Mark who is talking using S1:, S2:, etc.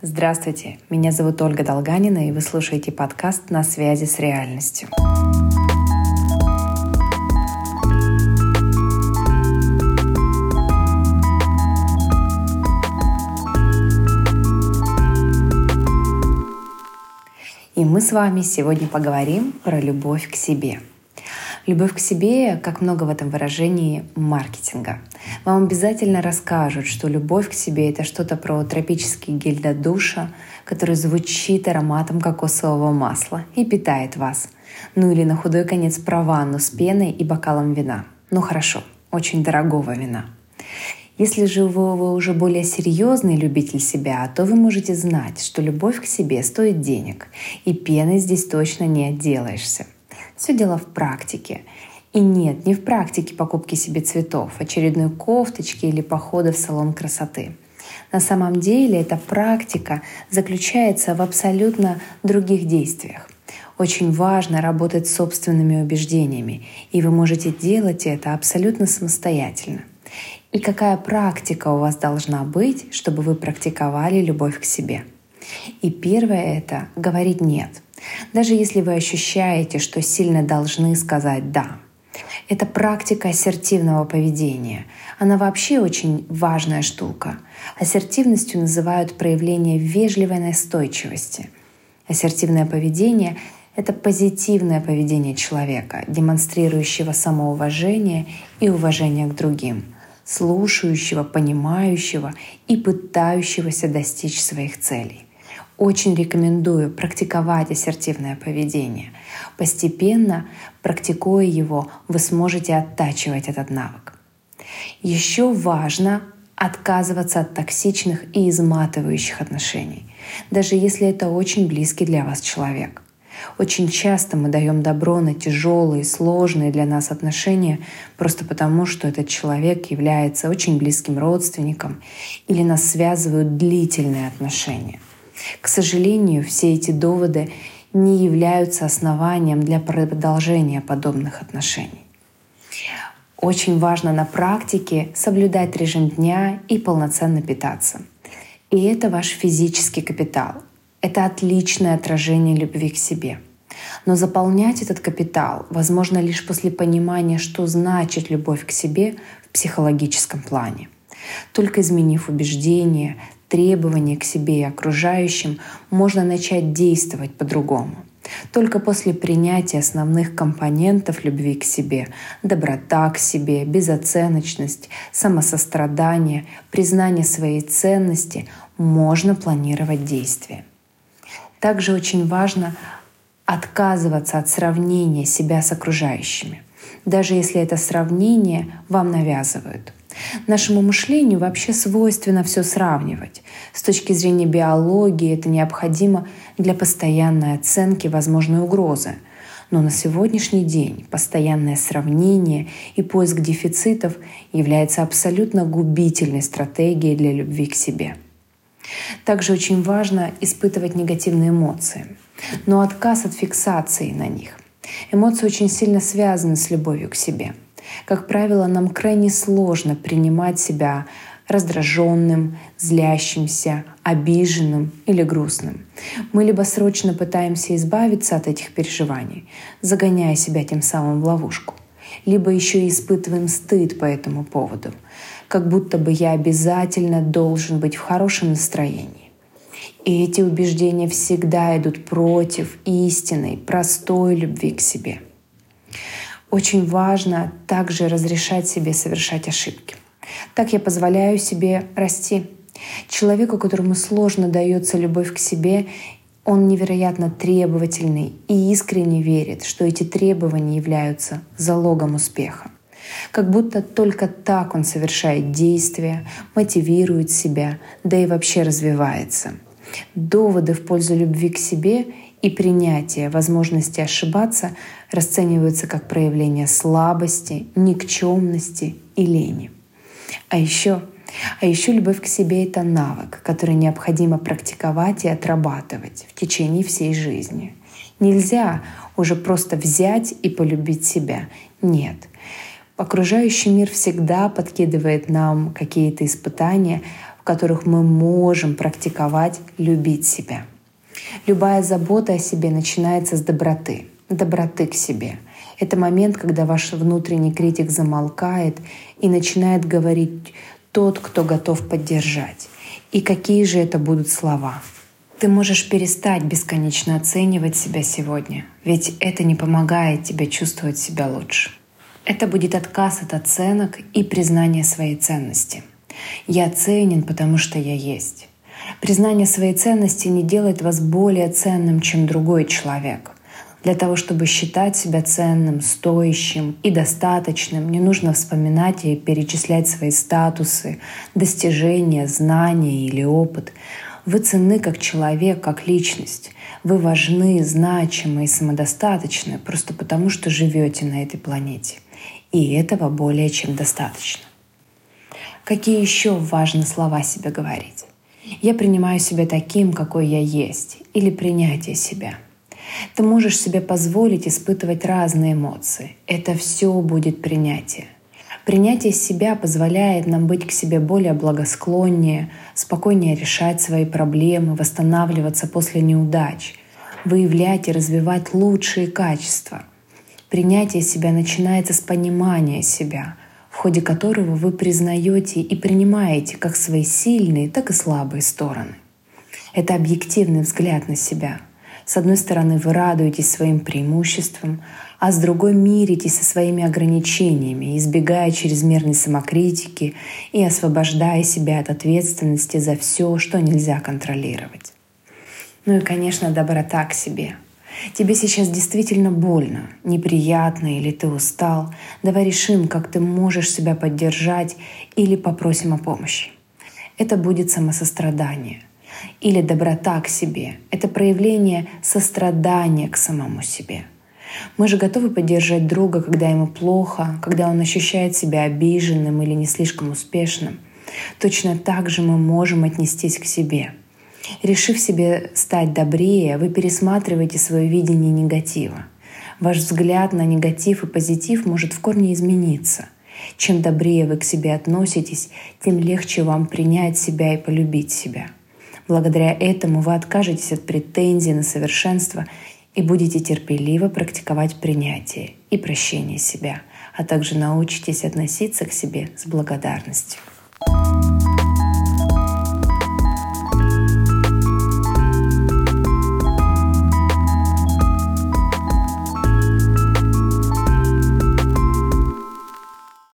S1: Здравствуйте, меня зовут Ольга Долганина, и вы слушаете подкаст «На связи с реальностью». И мы с вами сегодня поговорим про любовь к себе – Любовь к себе, как много в этом выражении маркетинга. Вам обязательно расскажут, что любовь к себе — это что-то про тропический гель для душа, который звучит ароматом кокосового масла и питает вас. Ну или на худой конец про ванну с пеной и бокалом вина. Ну хорошо, очень дорогого вина. Если же вы, уже более серьезный любитель себя, то вы можете знать, что любовь к себе стоит денег, и пеной здесь точно не отделаешься — все дело в практике. И нет, не в практике покупки себе цветов, очередной кофточки или похода в салон красоты. На самом деле эта практика заключается в абсолютно других действиях. Очень важно работать с собственными убеждениями, и вы можете делать это абсолютно самостоятельно. И какая практика у вас должна быть, чтобы вы практиковали любовь к себе? И первое это говорить «нет». Даже если вы ощущаете, что сильно должны сказать «да». Это практика ассертивного поведения. Она вообще очень важная штука. Ассертивностью называют проявление вежливой настойчивости. Ассертивное поведение — это позитивное поведение человека, демонстрирующего самоуважение и уважение к другим, слушающего, понимающего и пытающегося достичь своих целей. Очень рекомендую практиковать ассертивное поведение. Постепенно, практикуя его, вы сможете оттачивать этот навык. Еще важно отказываться от токсичных и изматывающих отношений, даже если это очень близкий для вас человек. Очень часто мы даем добро на тяжелые, сложные для нас отношения просто потому, что этот человек является очень близким родственником или нас связывают длительные отношения. К сожалению, все эти доводы не являются основанием для продолжения подобных отношений. Очень важно на практике соблюдать режим дня и полноценно питаться. И это ваш физический капитал. Это отличное отражение любви к себе. Но заполнять этот капитал возможно лишь после понимания, что значит любовь к себе в психологическом плане. Только изменив убеждения, требования к себе и окружающим, можно начать действовать по-другому. Только после принятия основных компонентов любви к себе — доброта к себе, безоценочность, самосострадание, признание своей ценности — можно планировать действия. Также очень важно отказываться от сравнения себя с окружающими, даже если это сравнение вам навязывают — Нашему мышлению вообще свойственно все сравнивать. С точки зрения биологии это необходимо для постоянной оценки возможной угрозы. Но на сегодняшний день постоянное сравнение и поиск дефицитов является абсолютно губительной стратегией для любви к себе. Также очень важно испытывать негативные эмоции, но отказ от фиксации на них. Эмоции очень сильно связаны с любовью к себе — как правило, нам крайне сложно принимать себя раздраженным, злящимся, обиженным или грустным. Мы либо срочно пытаемся избавиться от этих переживаний, загоняя себя тем самым в ловушку, либо еще и испытываем стыд по этому поводу, как будто бы я обязательно должен быть в хорошем настроении. И эти убеждения всегда идут против истинной, простой любви к себе — очень важно также разрешать себе совершать ошибки. Так я позволяю себе расти. Человеку, которому сложно дается любовь к себе, он невероятно требовательный и искренне верит, что эти требования являются залогом успеха. Как будто только так он совершает действия, мотивирует себя, да и вообще развивается. Доводы в пользу любви к себе и принятие возможности ошибаться расцениваются как проявление слабости, никчемности и лени. А еще, а еще любовь к себе — это навык, который необходимо практиковать и отрабатывать в течение всей жизни. Нельзя уже просто взять и полюбить себя. Нет. Окружающий мир всегда подкидывает нам какие-то испытания, которых мы можем практиковать любить себя. Любая забота о себе начинается с доброты, доброты к себе. Это момент, когда ваш внутренний критик замолкает и начинает говорить тот, кто готов поддержать. И какие же это будут слова? Ты можешь перестать бесконечно оценивать себя сегодня, ведь это не помогает тебе чувствовать себя лучше. Это будет отказ от оценок и признание своей ценности. Я ценен, потому что я есть. Признание своей ценности не делает вас более ценным, чем другой человек. Для того, чтобы считать себя ценным, стоящим и достаточным, не нужно вспоминать и перечислять свои статусы, достижения, знания или опыт. Вы ценны как человек, как личность. Вы важны, значимы и самодостаточны просто потому, что живете на этой планете. И этого более чем достаточно. Какие еще важные слова себе говорить? Я принимаю себя таким, какой я есть, или принятие себя. Ты можешь себе позволить испытывать разные эмоции. Это все будет принятие. Принятие себя позволяет нам быть к себе более благосклоннее, спокойнее решать свои проблемы, восстанавливаться после неудач, выявлять и развивать лучшие качества. Принятие себя начинается с понимания себя, в ходе которого вы признаете и принимаете как свои сильные, так и слабые стороны. Это объективный взгляд на себя. С одной стороны, вы радуетесь своим преимуществам, а с другой миритесь со своими ограничениями, избегая чрезмерной самокритики и освобождая себя от ответственности за все, что нельзя контролировать. Ну и, конечно, доброта к себе. Тебе сейчас действительно больно, неприятно или ты устал. Давай решим, как ты можешь себя поддержать или попросим о помощи. Это будет самосострадание или доброта к себе. Это проявление сострадания к самому себе — мы же готовы поддержать друга, когда ему плохо, когда он ощущает себя обиженным или не слишком успешным. Точно так же мы можем отнестись к себе. Решив себе стать добрее, вы пересматриваете свое видение негатива. Ваш взгляд на негатив и позитив может в корне измениться. Чем добрее вы к себе относитесь, тем легче вам принять себя и полюбить себя. Благодаря этому вы откажетесь от претензий на совершенство и будете терпеливо практиковать принятие и прощение себя, а также научитесь относиться к себе с благодарностью.